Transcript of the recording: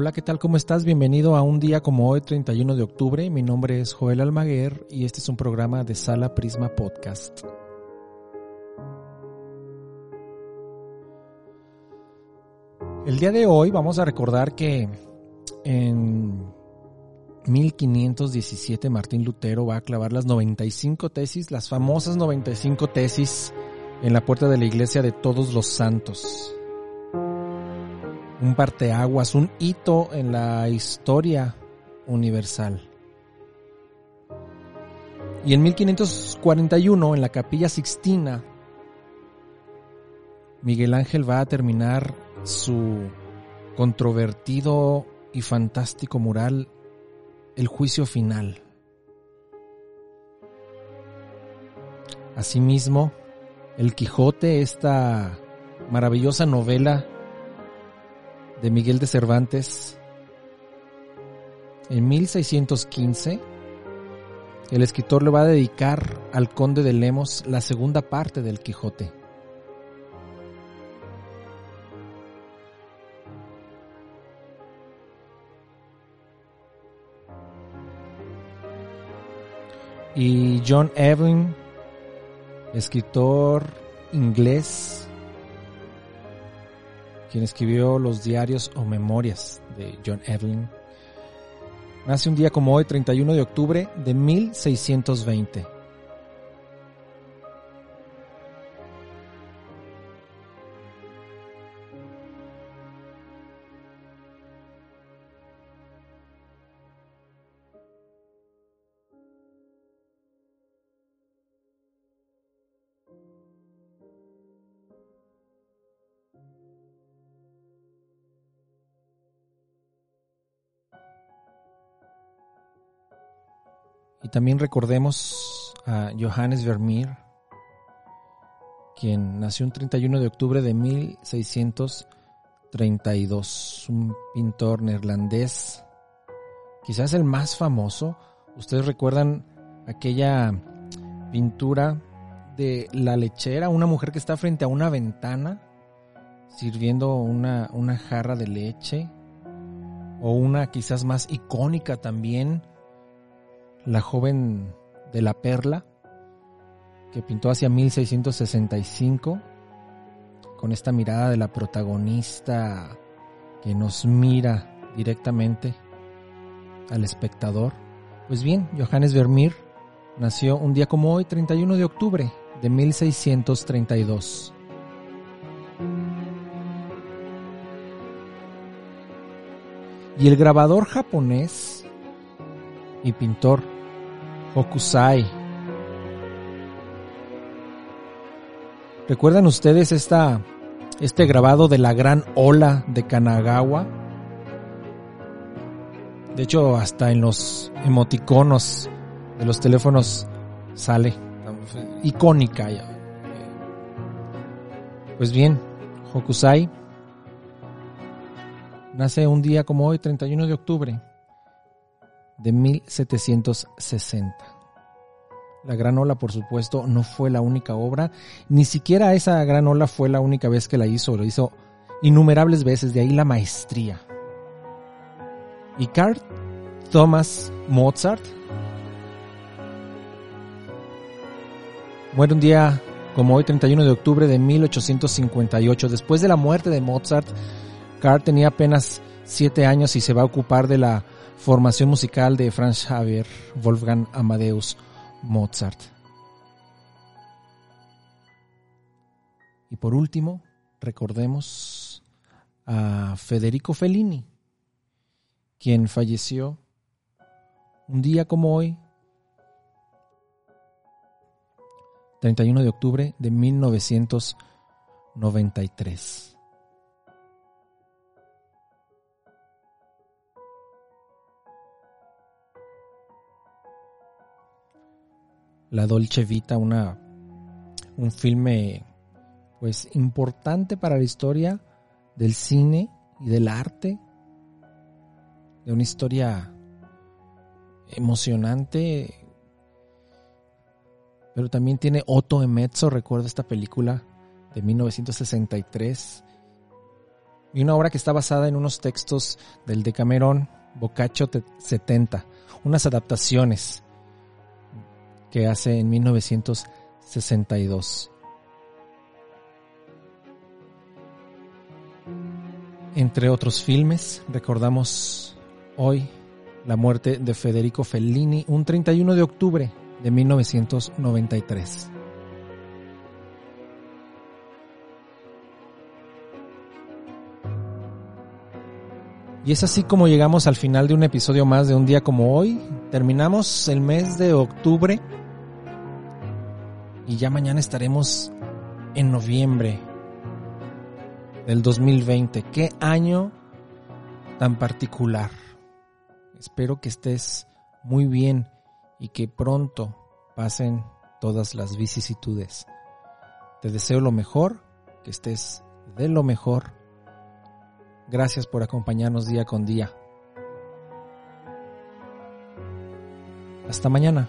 Hola, ¿qué tal? ¿Cómo estás? Bienvenido a un día como hoy, 31 de octubre. Mi nombre es Joel Almaguer y este es un programa de Sala Prisma Podcast. El día de hoy vamos a recordar que en 1517 Martín Lutero va a clavar las 95 tesis, las famosas 95 tesis en la puerta de la iglesia de todos los santos. Un parteaguas, un hito en la historia universal. Y en 1541, en la capilla Sixtina, Miguel Ángel va a terminar su controvertido y fantástico mural El juicio final. Asimismo, El Quijote, esta maravillosa novela de Miguel de Cervantes, en 1615, el escritor le va a dedicar al conde de Lemos la segunda parte del Quijote. Y John Evelyn, escritor inglés, quien escribió los diarios o memorias de John Evelyn, nace un día como hoy, 31 de octubre de 1620. Y también recordemos a Johannes Vermeer, quien nació un 31 de octubre de 1632, un pintor neerlandés, quizás el más famoso. Ustedes recuerdan aquella pintura de la lechera, una mujer que está frente a una ventana sirviendo una, una jarra de leche, o una quizás más icónica también, la joven de la perla, que pintó hacia 1665, con esta mirada de la protagonista que nos mira directamente al espectador. Pues bien, Johannes Vermeer nació un día como hoy, 31 de octubre de 1632. Y el grabador japonés y pintor Hokusai. ¿Recuerdan ustedes esta, este grabado de la gran ola de Kanagawa? De hecho, hasta en los emoticonos de los teléfonos sale. Icónica. Pues bien, Hokusai nace un día como hoy, 31 de octubre de 1760. La Gran Ola, por supuesto, no fue la única obra, ni siquiera esa Gran Ola fue la única vez que la hizo, lo hizo innumerables veces, de ahí la maestría. Y Carl Thomas Mozart muere un día como hoy, 31 de octubre de 1858. Después de la muerte de Mozart, Carl tenía apenas siete años y se va a ocupar de la formación musical de Franz Xavier Wolfgang Amadeus Mozart. Y por último, recordemos a Federico Fellini, quien falleció un día como hoy, 31 de octubre de 1993. La Dolce Vita, una, un filme pues importante para la historia del cine y del arte, de una historia emocionante, pero también tiene Otto Emezzo, recuerdo esta película de 1963, y una obra que está basada en unos textos del Decamerón Boccaccio 70, unas adaptaciones que hace en 1962. Entre otros filmes, recordamos hoy la muerte de Federico Fellini un 31 de octubre de 1993. Y es así como llegamos al final de un episodio más de un día como hoy. Terminamos el mes de octubre y ya mañana estaremos en noviembre del 2020. Qué año tan particular. Espero que estés muy bien y que pronto pasen todas las vicisitudes. Te deseo lo mejor, que estés de lo mejor. Gracias por acompañarnos día con día. Hasta mañana.